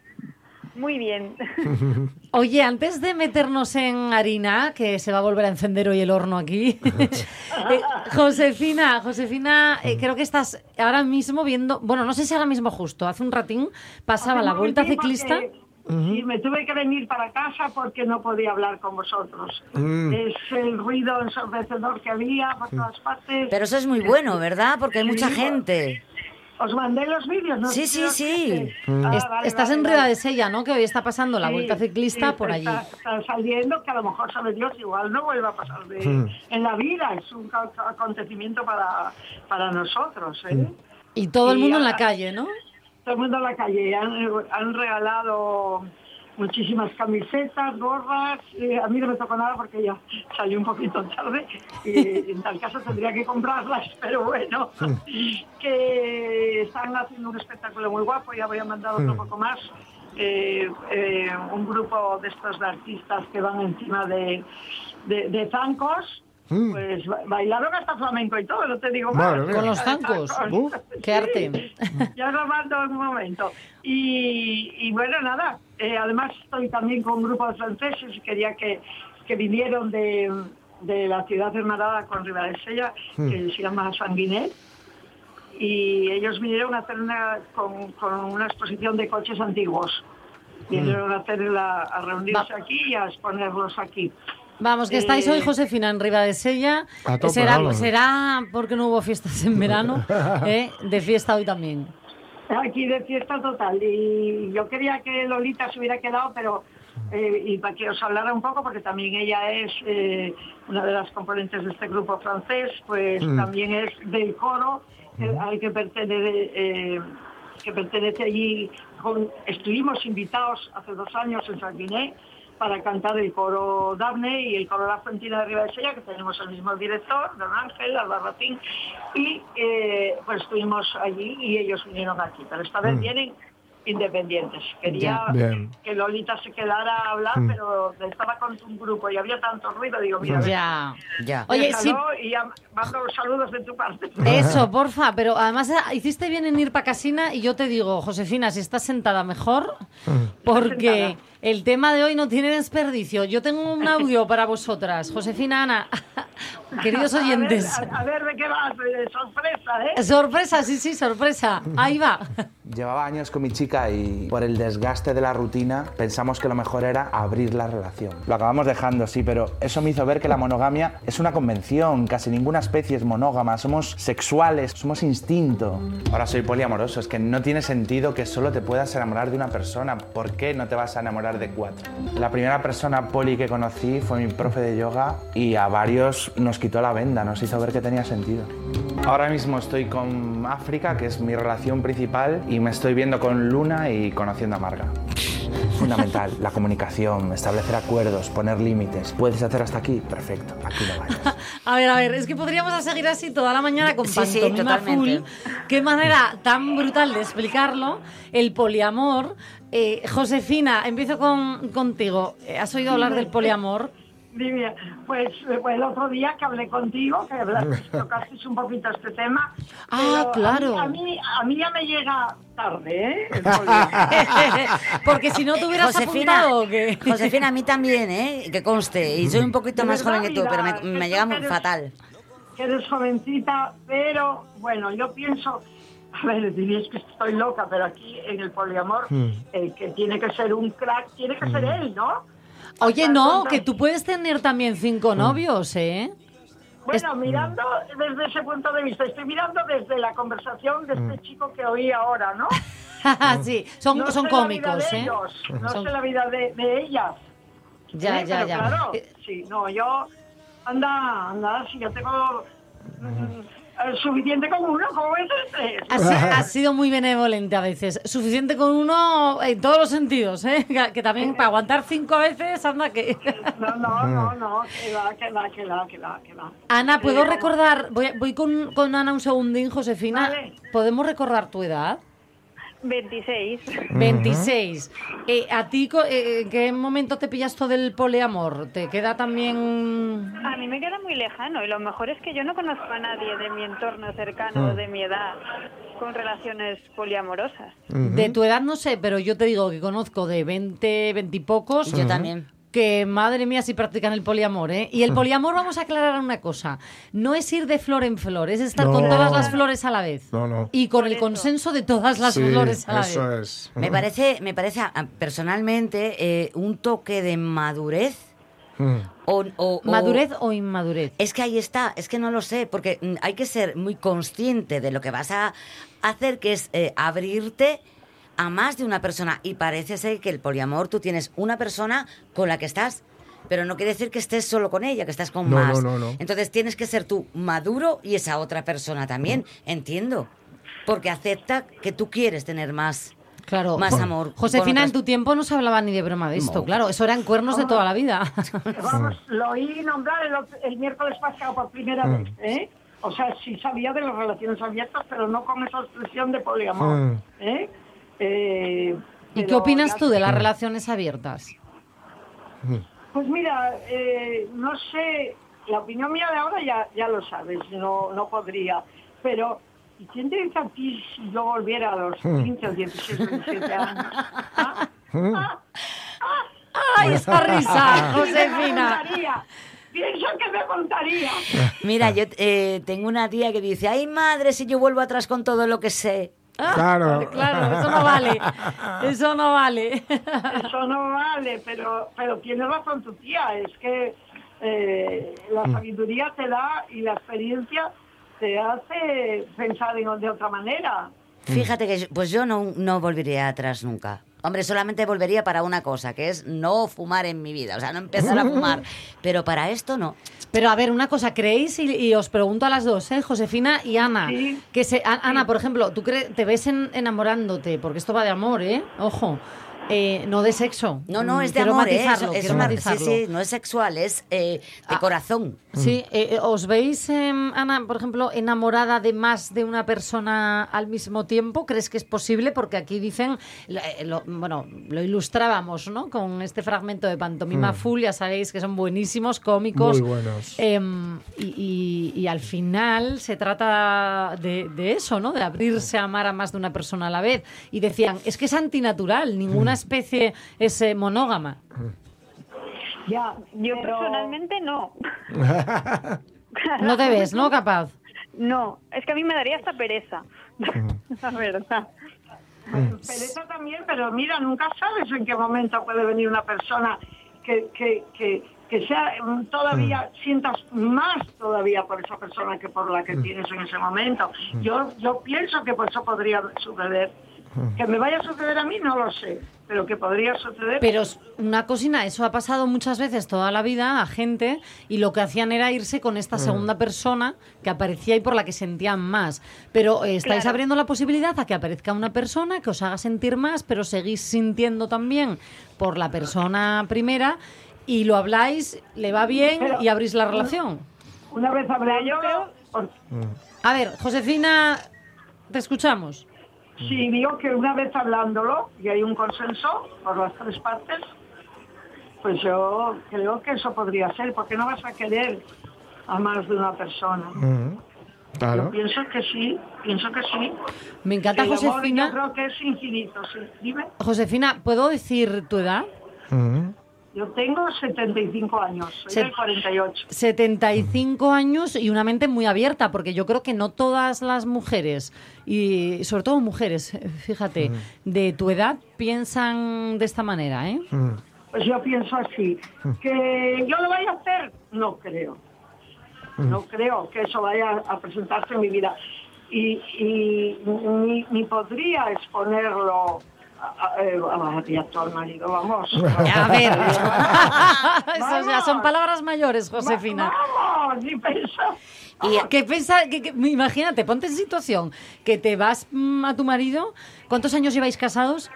Muy bien. Oye, antes de meternos en harina, que se va a volver a encender hoy el horno aquí, eh, Josefina, Josefina, eh, creo que estás ahora mismo viendo, bueno, no sé si ahora mismo justo, hace un ratín pasaba Hace la vuelta ciclista. porque- Sí, me tuve que venir para casa porque no podía hablar con vosotros. Mm. Es el ruido ensordecedor que había por todas partes. Pero eso es muy bueno, ¿verdad? Porque hay mucha Sí, gente. Os mandé los vídeos, ¿no? Sí, sí, sí. Ah, Es- vale, estás vale, en vale. Riva de Sella, ¿no? Que hoy está pasando la Sí, vuelta ciclista sí, por allí. Está, está saliendo que a lo mejor sabe Dios, igual no vuelva a pasar de, Mm. en la vida. Es un ca- acontecimiento para, para nosotros. ¿eh? Y todo el y mundo en la calle, ¿no? Todo el mundo en la calle. Han, han regalado muchísimas camisetas, gorras. eh, a mí no me tocó nada porque ya salí un poquito tarde y en tal caso tendría que comprarlas, pero bueno, que están haciendo un espectáculo muy guapo. Ya voy a mandar otro poco más. Eh, eh, un grupo de estos de artistas que van encima de, de, de zancos. Mm. Pues ba- bailaron hasta flamenco y todo, no te digo más. Con los zancos. ¡Qué arte! Ya lo mando en un momento. Y, y bueno, nada, eh, además estoy también con un grupo de franceses y quería que, que vinieron de, de la ciudad hermanada con Ribadesella, que se llama Sanguinet. Y ellos vinieron a hacer una, con, con una exposición de coches antiguos. Vinieron a, hacerla, a reunirse Va. aquí y a exponerlos aquí. Vamos, que estáis hoy, Eh, Josefina, en Riva de Sella. A tope, será, será porque no hubo fiestas en verano, ¿eh? de fiesta hoy también. Aquí de fiesta total. Y yo quería que Lolita se hubiera quedado, pero. eh, y para que os hablara un poco, porque también ella es eh, una de las componentes de este grupo francés, pues Mm. también es del coro eh, al que pertenece, eh, que pertenece allí. Con, estuvimos invitados hace dos años en Sanguiné para cantar el coro Dafne y el coro La Fuentina de Riva de Sella, que tenemos el mismo director, don Ángel Albarracín, y eh, pues estuvimos allí y ellos vinieron aquí. Pero esta vez vienen independientes. Quería Bien. que Lolita se quedara a hablar, Mm. pero estaba con un grupo y había tanto ruido, digo, mira, Ya. Ya. Oye, sí, déjalo y ya mando los saludos de tu parte. Eso, porfa, pero además eh, hiciste bien en ir para casina y yo te digo, Josefina, si estás sentada mejor, porque Sentada. El tema de hoy no tiene desperdicio. Yo tengo un audio para vosotras. Josefina, Ana, queridos oyentes. A ver, a- a ver de qué vas, eh, sorpresa, ¿eh? Sorpresa, sí, sí, sorpresa. Ahí va. Llevaba años con mi chica y por el desgaste de la rutina pensamos que lo mejor era abrir la relación. Lo acabamos dejando, sí, pero eso me hizo ver que la monogamia es una convención. Casi ninguna especie es monógama. Somos sexuales, somos instinto. Ahora soy poliamoroso. Es que no tiene sentido que solo te puedas enamorar de una persona. ¿Por qué no te vas a enamorar de cuatro? La primera persona poli que conocí fue mi profe de yoga y a varios nos quitó la venda, nos hizo ver que tenía sentido. Ahora mismo estoy con África, que es mi relación principal, y me estoy viendo con Luna y conociendo a Marga. Fundamental, la comunicación, establecer acuerdos, poner límites. ¿Puedes hacer hasta aquí? Perfecto, aquí lo vayas. A ver, a ver, es que podríamos seguir así toda la mañana con Sí, sí, full. Qué manera tan brutal de explicarlo. El poliamor. Eh, Josefina, empiezo con, contigo. Eh, ¿Has oído hablar del poliamor? Pues, pues el otro día que hablé contigo, que hablaste, tocaste un poquito este tema. Ah, claro. A mí, a mí, a mí ya me llega tarde, ¿eh? Porque si no te hubieras apuntado o qué? Josefina, a mí también, ¿eh? Que conste. Y soy un poquito más joven que tú, pero me, me llega eres- fatal. que eres jovencita, pero bueno, yo pienso, a ver, diríais que estoy loca, pero aquí en el poliamor, el que tiene que ser un crack, tiene que ser él, ¿no? Oye, Hasta no, que tú puedes tener también cinco novios, ¿eh? Bueno, mirando desde ese punto de vista, estoy mirando desde la conversación de este chico que oí ahora, ¿no? sí, son, No son sé la vida cómicos, de ¿eh? ellos, no Son- sé la vida de, de ellas. Ya, ¿eh? ya, Pero ya. Claro, Eh, sí, no, yo, anda, anda, si yo tengo mm, suficiente con uno, ¿cómo es este? Has, has sido muy benevolente a veces. Suficiente con uno en todos los sentidos, ¿eh? Que, que también para aguantar cinco veces, anda que... No, no, no, no, que va, que va, que va, que va, que va. Ana, ¿puedo Eh, recordar? Voy, voy con, con Ana un segundín, Josefina. Vale. ¿Podemos recordar tu edad? 26. 26. Eh, ¿A ti co- eh, en qué momento te pillas todo del poliamor? ¿Te queda también...? A mí me queda muy lejano y lo mejor es que yo no conozco a nadie de mi entorno cercano, de mi edad, con relaciones poliamorosas. De tu edad no sé, pero yo te digo que conozco de 20, 20 y pocos. Yo también. Que madre mía si practican el poliamor, ¿eh? Y el poliamor, vamos a aclarar una cosa, no es ir de flor en flor, es estar con todas las flores a la vez. No, no. Y con el consenso de todas las Sí, flores a la eso vez. es. Me parece, me parece ah, personalmente eh, un toque de madurez Mm. o, o- o- ¿Madurez o inmadurez? Es que ahí está, es que no lo sé, porque mm, hay que ser muy consciente de lo que vas a hacer, que es eh, abrirte a más de una persona. Y parece ser que el poliamor tú tienes una persona con la que estás, pero no quiere decir que estés solo con ella, que estás con No, más. no, no, no. Entonces tienes que ser tú maduro y esa otra persona también, entiendo. Porque acepta que tú quieres tener más. Claro. Más amor. Josefina, en tu tiempo no se hablaba ni de broma de esto, No. claro. Eso eran cuernos de toda la vida. Vamos, lo oí nombrar el, el miércoles pasado por primera Mm. vez, ¿eh? O sea, sí sabía de las relaciones abiertas, pero no con esa expresión de poliamor, Mm. ¿eh? Eh, ¿Y qué opinas tú de las relaciones abiertas? Pues mira, eh, no sé, la opinión mía de ahora ya, ya lo sabes, no, no podría, pero ¿y quién te dice a ti si yo volviera a los 15 o 16 o 17 años? ¿Ah? Ah, ¡Ay, esa risa, Josefina! Pienso que me montaría. Mira, yo eh, tengo una tía que dice, ay madre, si yo vuelvo atrás con todo lo que sé. Ah, Claro. Claro, eso no vale. Eso no vale. Eso no vale, pero, pero tiene razón tu tía, es que eh, la sabiduría te da y la experiencia te hace pensar en, de otra manera. Fíjate que yo- pues yo no, no volvería atrás nunca. Hombre, solamente volvería para una cosa, que es no fumar en mi vida, o sea, no empezar a fumar. Pero para esto no. Pero a ver, una cosa, ¿creéis? Y, y os pregunto a las dos, ¿eh? Josefina y Ana. Sí. Que se, A- Ana, por ejemplo, ¿tú cre- te ves en- enamorándote? Porque esto va de amor, ¿eh? Ojo. Eh, no de sexo. No, no, es de quiero amor, ¿eh? Es quiero una- sí, sí, no es sexual, es eh, de Ah. corazón. Sí, eh, eh, ¿os veis, em, Ana, por ejemplo, enamorada de más de una persona al mismo tiempo? ¿Crees que es posible? Porque aquí dicen, eh, lo- bueno, lo ilustrábamos, ¿no? Con este fragmento de Pantomima Full, ya sabéis que son buenísimos, cómicos. Muy buenos. Em, y, y- y al final se trata de, de eso, ¿no? De abrirse a amar a más de una persona a la vez. Y decían, es que es antinatural, ninguna especie es eh, monógama. Ya, Yo pero- personalmente no. No te ves, ¿no? Capaz. No, es que a mí me daría hasta pereza. La verdad. Pereza también, pero mira, nunca sabes en qué momento puede venir una persona que, que, que, que sea mm, todavía, sientas más todavía por esa persona que por la que tienes en ese momento. Yo, yo pienso que por eso podría suceder. Que me vaya a suceder a mí, no lo sé, pero que podría suceder. Pero una cocina, eso ha pasado muchas veces toda la vida a gente y lo que hacían era irse con esta segunda persona que aparecía y por la que sentían más. Pero eh, estáis Claro. abriendo la posibilidad a que aparezca una persona que os haga sentir más, pero seguís sintiendo también por la persona primera y lo habláis, le va bien Pero- y abrís la relación. Una vez hablé yo, por- A ver, Josefina, te escuchamos. Si digo que una vez hablándolo y hay un consenso por las tres partes, pues yo creo que eso podría ser, porque no vas a querer a más de una persona. Mm, Claro. pienso que sí, pienso que sí. Me encanta, El amor Josefina. yo creo que es infinito, sí. Dime, Josefina, ¿puedo decir tu edad? Mm. Yo tengo 75 años, soy Se- del 48. 75 años y una mente muy abierta, porque yo creo que no todas las mujeres, y sobre todo mujeres, fíjate, de tu edad piensan de esta manera, ¿eh? Mm. Pues yo pienso así. ¿Que yo lo vaya a hacer? No creo. No creo que eso vaya a presentarse en mi vida. Y, y ni, ni podría exponerlo eh, vamos. A ver, eso ya son palabras mayores, Josefina. Vamos, ni pensar. Y que pensa, que, que- imagínate, ponte en situación que te vas mm, a tu marido. ¿Cuántos años lleváis casados?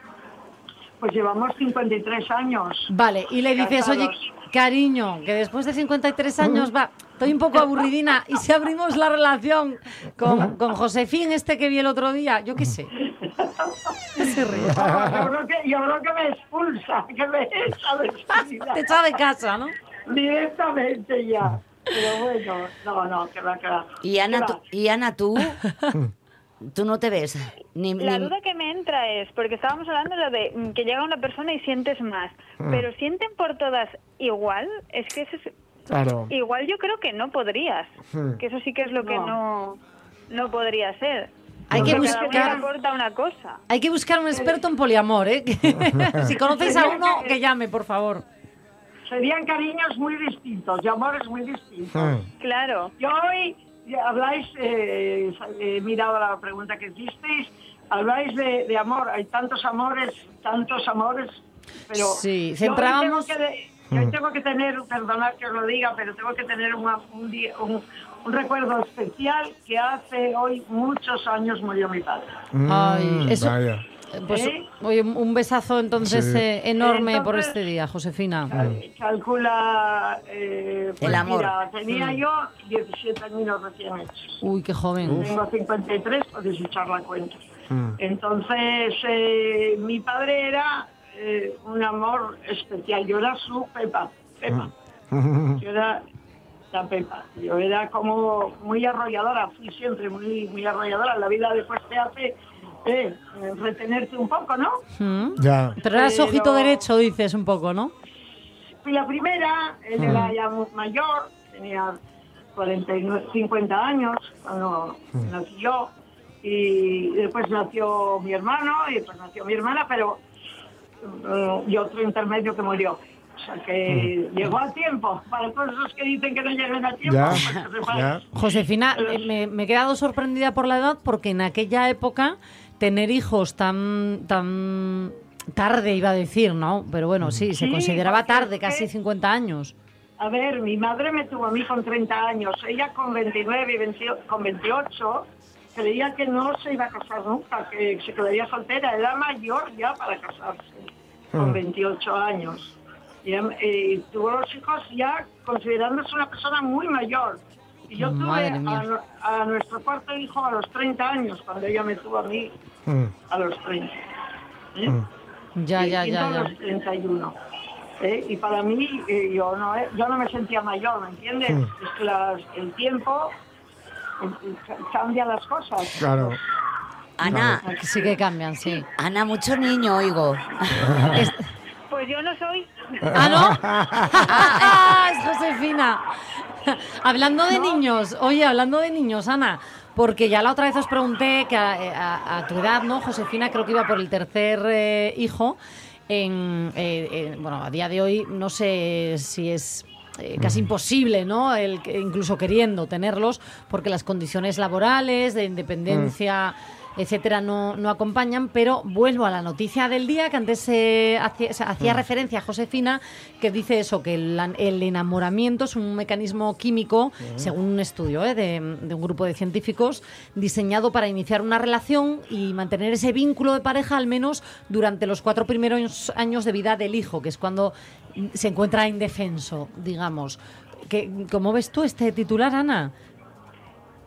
Pues llevamos 53 años. Vale, y le dices, oye, cariño, que después de 53 años va, estoy un poco aburridina, y si abrimos la relación con, con Josefín, este que vi el otro día, yo qué sé. Se ríe. Yo creo que, yo creo que me expulsa, que me echa de. Te echa de casa, ¿no? Directamente ya. Pero bueno, no, no, que va, que va. Y Ana, tú, va. y Ana, tú, tú no te ves. Ni, La ni- duda que me entra es, porque estábamos hablando de mm, que llega una persona y sientes más, pero sienten por todas igual, es que eso es, Claro. igual yo creo que no podrías, que eso sí que es lo que no, no podría ser. Hay que buscar, una cosa. hay que buscar un experto en poliamor, ¿eh? Si conoces a uno, que llame, por favor. Serían cariños muy distintos y amores muy distintos. Mm. Claro. Y hoy habláis, eh, he mirado la pregunta que hicisteis, habláis de, de amor, hay tantos amores, tantos amores, pero Sí, yo hoy centrábamos- tengo que, yo tengo que tener, perdonad que os lo diga, pero tengo que tener una- un, día, un, un recuerdo especial que hace hoy muchos años murió mi padre. Mm, Ay, eso- vaya. Pues, ¿Eh? oye, un besazo entonces Sí. eh, enorme por este día, Josefina. Calcula, eh, pues El amor. mira, tenía yo 17 años recién hechos. Uy, qué joven. Tengo 53, podéis echar la cuenta. Mm. Entonces, eh, mi padre era eh, un amor especial. Yo era su Pepa. Pepa. Yo era Pepa. Yo era como muy arrolladora. Fui siempre muy, muy arrolladora. La vida después te hace eh, retenerte un poco, ¿no? ¿Mm? Ya. Pero eras Pero- ojito derecho, dices un poco, ¿no? Fui la primera, él era ya mayor, tenía 49, 50 años cuando nací yo, y después nació mi hermano, y después nació mi hermana, pero eh, y otro intermedio que murió. O sea que llegó a tiempo. Para todos esos que dicen que no llegan a tiempo, Ya, pues que sepan- ya. Josefina, eh, me, me he quedado sorprendida por la edad porque en aquella época tener hijos tan tan tarde iba a decir, ¿no? Pero bueno, sí, se consideraba tarde, casi 50 años. A ver, mi madre me tuvo a mí con 30 años, ella con 29 y 28, con 28 creía que no se iba a casar nunca, que se quedaría soltera, era mayor ya para casarse. con Mm. 28 años. Y, em, eh, tuvo los hijos ya considerándose una persona muy mayor. Y yo tuve Madre mía. a, a nuestro cuarto hijo a los 30 años, cuando ella me tuvo a mí Mm. a los 30. ¿eh? Ya, Y ya, ya, a ya. los 31. ¿eh? Y para mí, eh, yo, no, eh, yo no me sentía mayor, ¿me entiendes? Mm. Es que las- el tiempo eh, ca- cambia las cosas. Claro. Ana, Sí que cambian, sí. Ana, mucho niño, oigo. Es- Pues yo no soy. ¿Ah, no? Ah, es Josefina. hablando de niños, oye, hablando de niños, Ana, porque ya la otra vez os pregunté que a, a- a tu edad, ¿no? Josefina creo que iba por el tercer eh, hijo. En, eh, eh, bueno, a día de hoy no sé si es eh, casi imposible, ¿no? El, incluso queriendo tenerlos, porque las condiciones laborales, de independencia, etcétera, no, no acompañan. Pero vuelvo a la noticia del día que antes eh, hacía, o sea, hacía referencia a Josefina, que dice eso, que el, el enamoramiento es un mecanismo químico, según un estudio ¿eh? de, de un grupo de científicos, diseñado para iniciar una relación y mantener ese vínculo de pareja al menos durante los cuatro primeros años de vida del hijo, que es cuando se encuentra indefenso, digamos. ¿Qué- ¿Cómo ves tú este titular, Ana?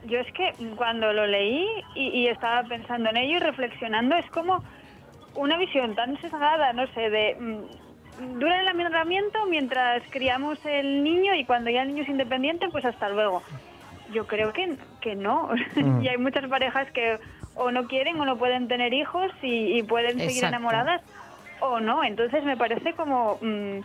Yo es que cuando lo leí y, y estaba pensando en ello y reflexionando, es como una visión tan sesgada, no sé, de... mm, dura el enamoramiento mientras criamos el niño y cuando ya el niño es independiente, pues hasta luego. Yo creo que, que no. y hay muchas parejas que o no quieren o no pueden tener hijos y, y pueden seguir enamoradas o no. Entonces me parece como... mm,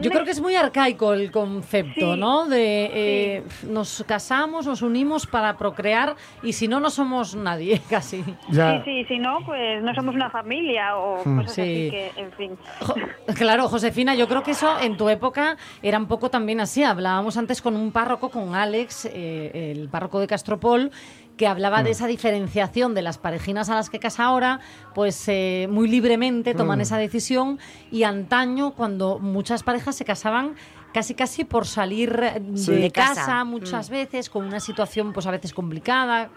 Yo creo que es muy arcaico el concepto, Sí. ¿no? De eh, nos casamos, nos unimos para procrear y si no, no somos nadie, casi. Ya. Sí, sí, si no, pues no somos una familia o Mm. cosas Sí. así que, en fin. Jo- Claro, Josefina, yo creo que eso en tu época era un poco también así. Hablábamos antes con un párroco, con Alex, eh, el párroco de Castropol, que hablaba de esa diferenciación de las parejinas a las que casa ahora, pues eh, muy libremente toman esa decisión y antaño, cuando muchas parejas se casaban casi casi por salir de, Sí. De casa, casa. muchas veces, con una situación pues a veces complicada.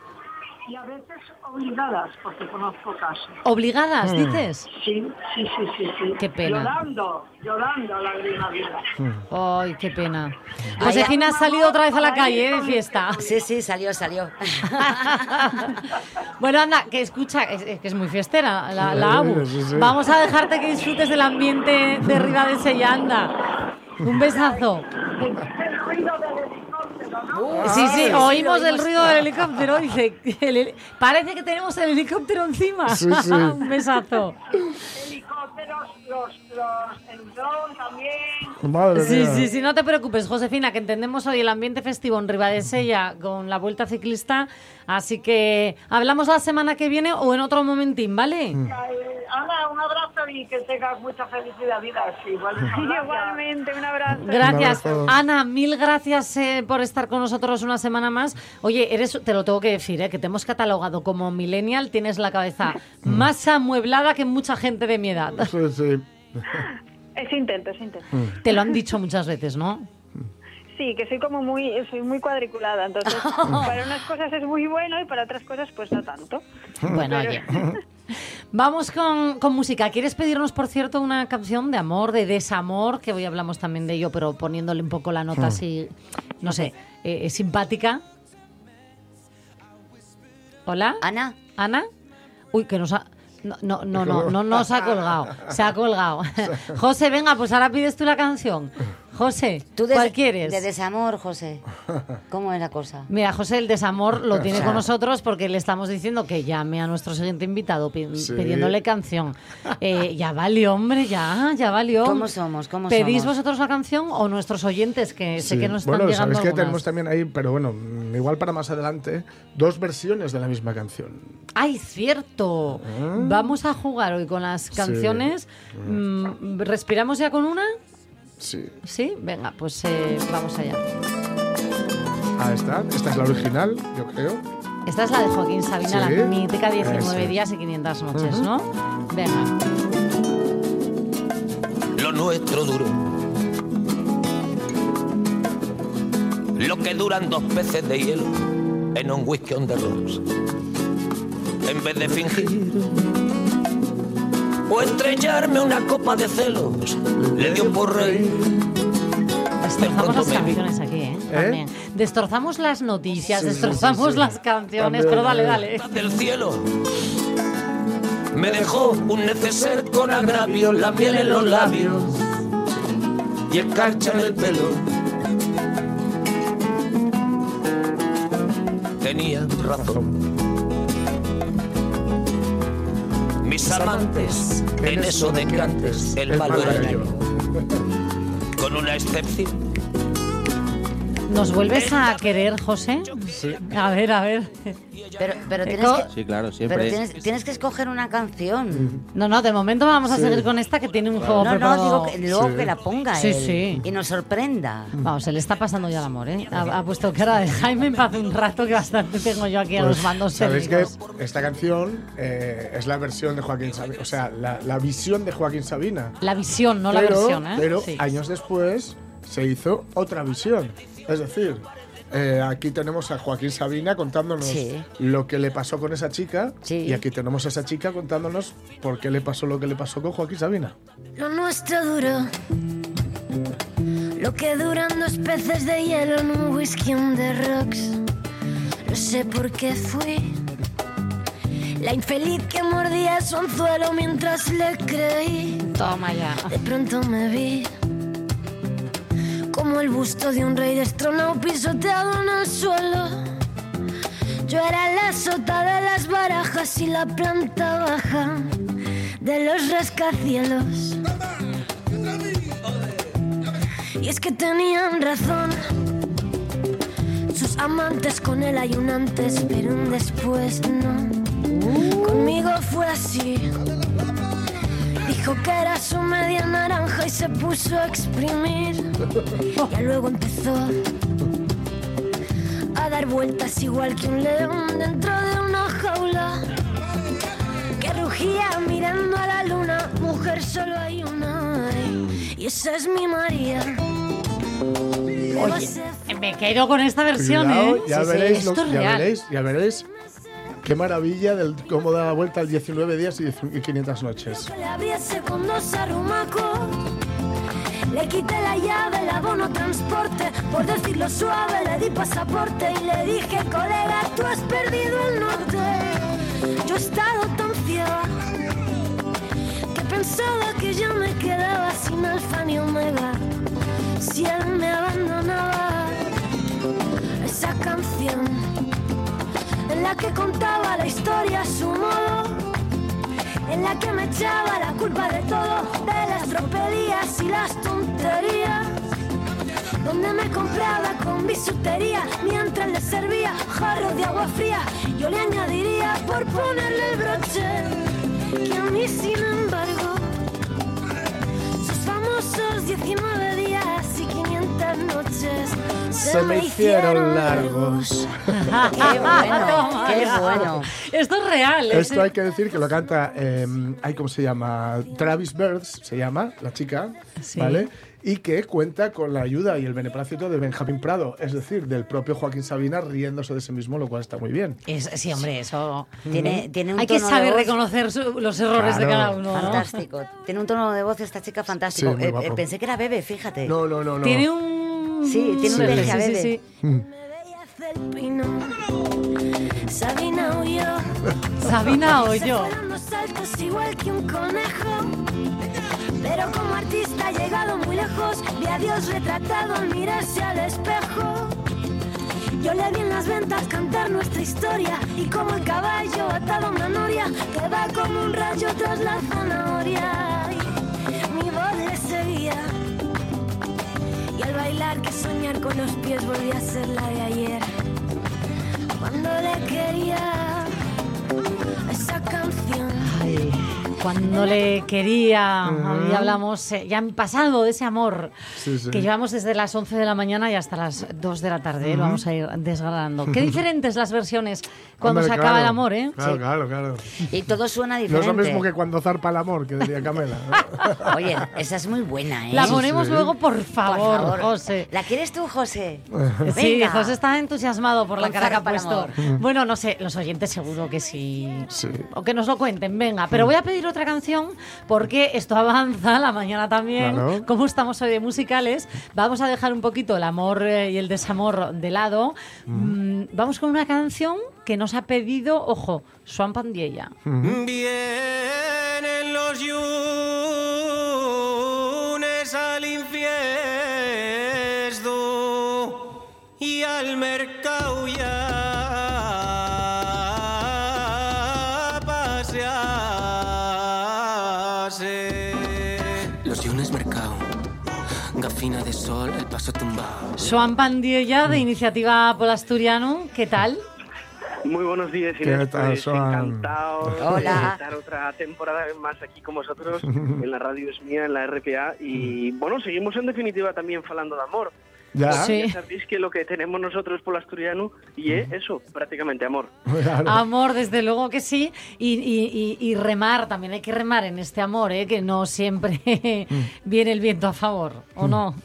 Y a veces obligadas, porque conozco casos. ¿Obligadas, dices? Sí, sí, sí, sí, sí. Qué pena. Llorando, llorando lágrimas vivas. Ay, qué pena. Josefina ha salido otra vez a la calle ¿eh? de fiesta. Sí, sí, salió, salió. Bueno, anda, que escucha, es, es que es muy fiestera la, la ABU. Sí, sí. Vamos a dejarte que disfrutes del ambiente de Ribadesella, anda. Un besazo. El ruido ¿no? Sí, sí, oímos el oímos. ruido del helicóptero. Dice, el parece que tenemos el helicóptero encima. Sí, sí. Un besazo. Helicópteros, los, los, el dron también. Madre Sí, mía. sí, sí, no te preocupes, Josefina, que entendemos hoy el ambiente festivo en Ribadesella con la vuelta ciclista. Así que hablamos la semana que viene o en otro momentín, ¿vale? Mm. Eh, Ana, un abrazo y que tengas mucha felicidad, vida. Sí, igual, Igualmente, un abrazo. Gracias. Un abrazo. Ana, mil gracias eh, por estar con nosotros una semana más. Oye, eres, te lo tengo que decir, eh, que te hemos catalogado como millennial, tienes la cabeza más amueblada que mucha gente de mi edad. Sí, sí. Es intento, es intento. Te lo han dicho muchas veces, ¿no? Sí, que soy como muy, soy muy cuadriculada, entonces para unas cosas es muy bueno y para otras cosas pues no tanto. Bueno, oye. Vamos con, con música. ¿Quieres pedirnos, por cierto, una canción de amor, de desamor? Que hoy hablamos también de ello, pero poniéndole un poco la nota así, no sé, eh, simpática. ¿Hola? Ana, ¿Ana? Uy, que nos ha... No, no, no, no, no nos ha colgado. Se ha colgado. José, venga, pues ahora pides tú la canción. José, tú de, ¿cuál quieres? de desamor, José. ¿Cómo es la cosa? Mira, José, el desamor lo tiene con nosotros porque le estamos diciendo que llame a nuestro siguiente invitado pi- Sí. pidiéndole canción. Eh, ya valió, hombre, ya, ya valió. ¿Cómo somos? ¿Cómo ¿Pedís somos? vosotros la canción o nuestros oyentes que sé que nos están bueno, llegando sabéis que algunas? tenemos también ahí, pero bueno, mm, igual para más adelante, dos versiones de la misma canción. ¡Ay, cierto! Vamos a jugar hoy con las canciones. Mm, ¿Respiramos ya con una? Sí. Sí, venga, pues eh, vamos allá. Ahí está. Esta es la original, yo creo. Esta es la de Joaquín Sabina, Sí. la mítica 19 Ese. días y 500 noches, ¿no? Venga. lo nuestro duro. Lo que duran dos peces de hielo en un whisky on the rocks. En vez de fingir o estrellarme una copa de celos. Le dio por reír. Destrozamos pronto las canciones aquí, ¿eh? También. Destrozamos las noticias, Sí, sí, sí, destrozamos sí. las canciones, También, pero dale, dale. del cielo. Me dejó un neceser con agravio, la miel en los labios y el carcha en el pelo. Tenía razón. Mis amantes, en eso de que antes el malo era yo. Con una excepción. ¿Nos vuelves a querer, José? A ver, a ver. Pero, pero tienes Eco- que, Sí, claro, pero siempre. tienes, tienes que escoger una canción. No, no, de momento vamos a Sí. seguir con esta que tiene un juego No, no, preparado. digo que luego Sí. que la ponga Sí, él sí. y nos sorprenda. Vamos, se le está pasando ya el amor, ¿eh? Ha, ha puesto cara de Jaime paz un rato que bastante tengo yo aquí a los mandos Pues, ¿Sabéis que esta canción eh, es la versión de Joaquín Sabina? O sea, la, la visión de Joaquín Sabina. La visión, no la pero, versión, ¿eh? Pero Sí. años después se hizo otra visión. Es decir, eh, aquí tenemos a Joaquín Sabina contándonos Sí. lo que le pasó con esa chica. Sí. Y aquí tenemos a esa chica contándonos por qué le pasó lo que le pasó con Joaquín Sabina. Lo nuestro duró. Lo que duran dos peces de hielo en un whisky on the rocks. No sé por qué fui. La infeliz que mordía su anzuelo mientras le creí. Toma ya. De pronto me vi como el busto de un rey destronado pisoteado en el suelo. Yo era la sota de las barajas y la planta baja de los rascacielos. Y es que tenían razón. Sus amantes con él hay un antes, pero un después no. Conmigo fue así. Dijo que era su media naranja y se puso a exprimir. Ya luego empezó a dar vueltas igual que un león dentro de una jaula. Que rugía mirando a la luna. Mujer, solo hay una. Y esa es mi María. Oye, me quedo con esta versión, Cuidado, ¿eh? ya, Sí, sí, veréis lo- esto es ya real. veréis, ya veréis. Qué maravilla del cómo da vuelta el 19 días y 10 y 500 noches. Le quité la llave, el abono transporte. Por decirlo suave, le di pasaporte y le dije, colega, tú has perdido el norte. Yo he estado tan ciega que pensaba que ya me quedaba sin alfa ni omega. Si él me abandonaba, esa canción en la que contaba la historia a su modo en la que me echaba la culpa de todo, de las tropelías y las tonterías. Donde me compraba con bisutería mientras le servía jarros de agua fría. Yo le añadiría por ponerle el broche que a mí, sin embargo, sus famosos 19 días y 500 noches Se me hicieron largos. Qué bueno, qué bueno. Esto es real. ¿eh? Esto hay que decir que lo canta, eh, ay, ¿cómo se llama? Travis Birds, se llama, la chica, Sí. ¿vale? Y que cuenta con la ayuda y el beneplácito de Benjamín Prado, es decir, del propio Joaquín Sabina riéndose de sí mismo, lo cual está muy bien. Es- sí, hombre, eso. Tiene, tiene un Hay que de saber voz reconocer su- los errores de cada uno. ¿no? Fantástico. Tiene un tono de voz esta chica fantástico. Sí, Eh, eh, pensé que era bebé, fíjate. No, no, no, no. Tiene un. Sí, tiene un Sí, peje a sí, sí, bebé. sí. Pino. Sabina huyó. Sabina igual que un conejo. Pero como artista ha llegado muy lejos. Vi a Dios retratado al mirarse al espejo. Yo le vi en las ventas cantar nuestra historia. Y como el caballo atado a una noria. Que va como un rayo tras la zanahoria. Mi voz le seguía. Y al bailar que soñar con los pies volví a ser la de ayer. Cuando le quería esa canción. Cuando le quería, ahí hablamos, eh, ya han pasado de ese amor Sí, sí. que llevamos desde las 11 de la mañana y hasta las 2 de la tarde. ¿eh? Lo vamos a ir desgranando. Qué diferentes las versiones cuando Hombre, se acaba claro, el amor, ¿eh? Claro, Sí. claro, claro. Y todo suena No es diferente. lo mismo que cuando zarpa el amor, que diría Camela. Oye, esa es muy buena, ¿eh? La ponemos sí. luego, por Por favor, favor. José. ¿La quieres tú, José? Sí, Venga. José está entusiasmado por la Con cara que ha puesto. amor. Bueno, no sé, los oyentes seguro que sí. Sí. O que nos lo cuenten, venga. Pero voy a pedir otra canción porque esto avanza, la mañana también. Claro. Como estamos hoy de musicales, vamos a dejar un poquito el amor eh, y el desamor de lado. Mm, vamos con una canción que nos ha pedido, ojo, Swan Pandiella. Vienen los yunes al infiesto y al mercado gafina de sol, el paso tumbado. Swan Pandiella de Iniciativa Polasturiano, ¿qué tal? Muy buenos días, ¿Qué Inés. tal, Pues, Joan? encantado Hola. de estar otra temporada más aquí con vosotros en la radio es mía, en la RPA. Y bueno, seguimos en definitiva también falando de amor. Ya. Sí. Ya sabéis que lo que tenemos nosotros por asturiano y es eso, prácticamente amor. Claro. Amor, desde luego que sí. Y, y- y- y remar, también hay que remar en este amor, ¿eh? que no siempre viene el viento a favor, ¿o no?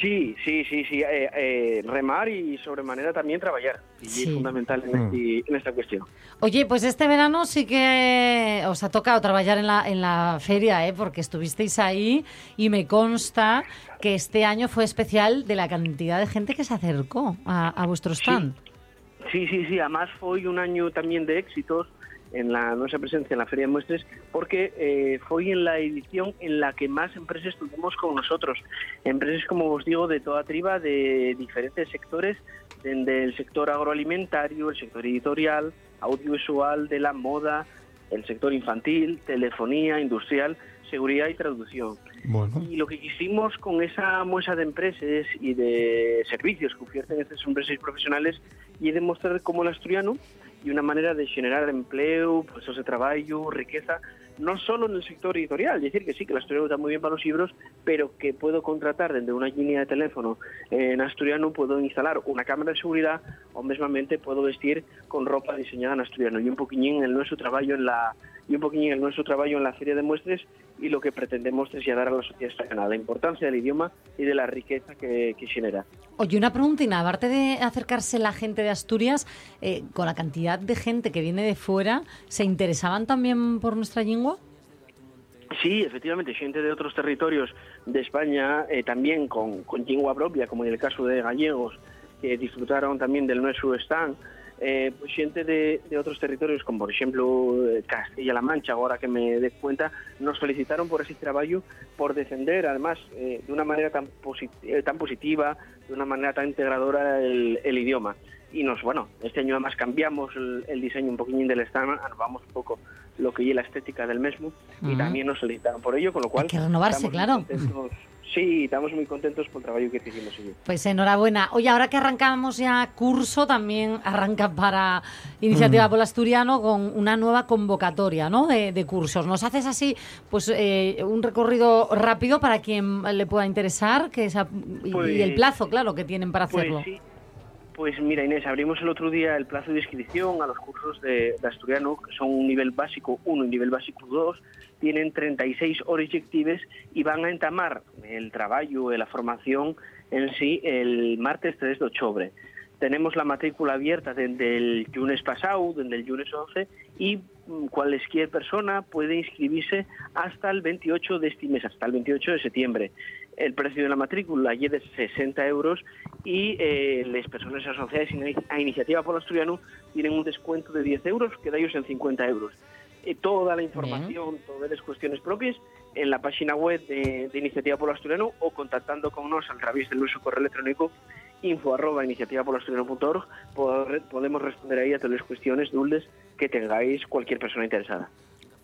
Sí, sí, sí, sí. eh, eh, remar y sobremanera también trabajar. Y Sí. es fundamental en, este- en esta cuestión. Oye, pues este verano sí que os ha tocado trabajar en la, en la feria, ¿eh? porque estuvisteis ahí y me consta que este año fue especial de la cantidad de gente que se acercó a, a vuestro stand. Sí, sí, sí. Además fue un año también de éxitos en la nuestra presencia en la Feria de Muestres porque eh, fue en la edición en la que más empresas tuvimos con nosotros. Empresas, como os digo, de toda triba, de diferentes sectores, desde el sector agroalimentario, el sector editorial, audiovisual, de la moda, el sector infantil, telefonía, industrial, seguridad y traducción. Bueno. Y lo que quisimos con esa muestra de empresas y de servicios que ofrecen estas empresas profesionales y demostrar cómo el asturiano y una manera de generar empleo, puestos de trabajo, riqueza, no solo en el sector editorial, es decir, que sí, que el asturiano está muy bien para los libros, pero que puedo contratar desde una línea de teléfono en asturiano, puedo instalar una cámara de seguridad o mismamente puedo vestir con ropa diseñada en asturiano. Y un poquillín el nuestro trabajo en la y un poquillín el nuestro trabajo en la feria de muestras y lo que pretendemos trasladar a la sociedad asturiana, la importancia del idioma y de la riqueza que, que genera. Oye, una preguntina, aparte de acercarse la gente de Asturias, eh, con la cantidad de gente que viene de fuera, ¿se interesaban también por nuestra lengua? Sí, efectivamente, gente de otros territorios de España, eh, también con, con lengua propia, como en el caso de gallegos, que disfrutaron también del nuestro stand, eh, gente de, de otros territorios, como por ejemplo eh, Castilla-La Mancha, ahora que me dé cuenta, nos felicitaron por ese trabajo, por defender además eh, de una manera tan, posit- eh, tan positiva, de una manera tan integradora el, el idioma. Y nos, bueno, este año además cambiamos el, el diseño un poquín del stand, vamos un poco lo que es la estética del mismo, y Ujú. también nos felicitaron por ello, con lo cual... que renovarse, claro. contentos. Sí, estamos muy contentos por el trabajo que hicimos. Pues enhorabuena. Oye, ahora que arrancamos ya curso, también arranca para Iniciativa Mm. Polo Asturiano con una nueva convocatoria ¿no? de, de cursos. ¿Nos haces así pues eh, un recorrido rápido para quien le pueda interesar que esa- y, Pues- y el plazo, claro, que tienen para Pues hacerlo? sí. Pues mira, Inés, abrimos el otro día el plazo de inscripción a los cursos de, de asturiano, que son un nivel básico 1 y nivel básico 2. Tienen 36 horas lectives y van a entamar el trabajo, la formación en sí, el martes 3 de octubre. Tenemos la matrícula abierta desde el lunes pasado, desde el lunes 11, y mm, cualquier persona puede inscribirse hasta el 28 de este mes, hasta el 28 de septiembre. El precio de la matrícula es de 60 euros y eh, las personas asociadas a Iniciativa por Asturiano tienen un descuento de 10 euros, que da ellos en 50 euros. Eh, toda la información, todas las cuestiones propias en la página web de, de Iniciativa por Asturiano o contactando con nosotros a través de nuestro correo electrónico info arroba iniciativapolasturiano.org Pod- podemos responder ahí a todas las cuestiones, dudas que tengáis cualquier persona interesada.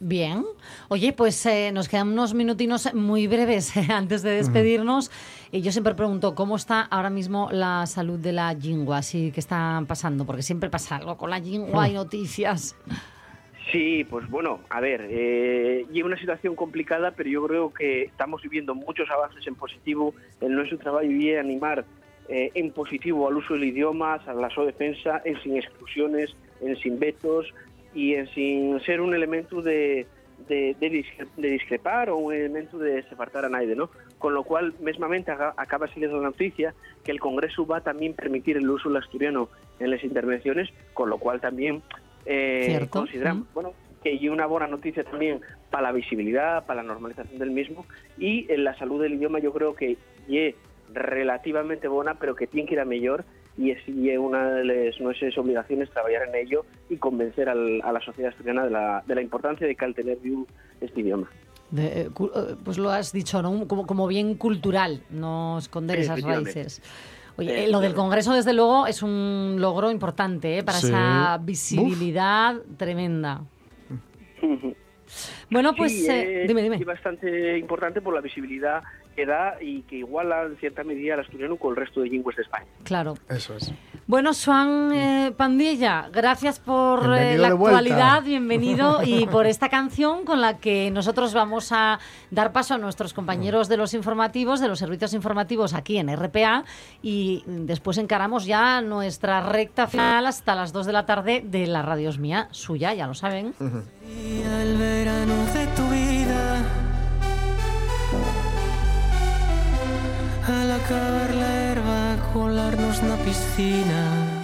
Bien. Oye, pues eh, nos quedan unos minutinos muy breves eh, antes de despedirnos. Y yo siempre pregunto, ¿cómo está ahora mismo la salud de la lingua? Así que está pasando, porque siempre pasa algo con la lingua, hay noticias. Sí, pues bueno, a ver, eh, lleva una situación complicada, pero yo creo que estamos viviendo muchos avances en positivo en nuestro trabajo y animar eh, en positivo al uso del idioma, a la su defensa, en sin exclusiones, en sin vetos y en sin ser un elemento de, de, de discre- de discrepar o un elemento de separar a nadie, ¿no? Con lo cual, mesmamente, acaba saliendo la noticia que el Congreso va a también permitir el uso del asturiano en las intervenciones, con lo cual también eh, consideramos, bueno, que hay una buena noticia también para la visibilidad, para la normalización del mismo y en la salud del idioma yo creo que es relativamente buena, pero que tiene que ir a mejor y es, y es una de las nuestras obligaciones trabajar en ello y convencer al- a la sociedad asturiana de la, de la importancia de que al tener este idioma. De, eh, eh, pues lo has dicho, Como, como bien cultural, no esconder esas raíces. Oye, eh, lo del claro. Congreso, desde luego, es un logro importante ¿eh? para Sí. esa Uf. visibilidad tremenda. Bueno, pues Sí, eh, es- dime, dime. es bastante importante por la visibilidad que da y que iguala en cierta medida al asturiano con el resto de lenguas de España. Claro. Eso es. Bueno, Swan eh, Pandilla, gracias por eh, la actualidad, bienvenido y por esta canción con la que nosotros vamos a dar paso a nuestros compañeros de los informativos, de los servicios informativos aquí en RPA y después encaramos ya nuestra recta final hasta las 2 de la tarde de la Radios Mía, suya, ya lo saben. el verano de tu vida. Al acabar la herba, colarnos na piscina.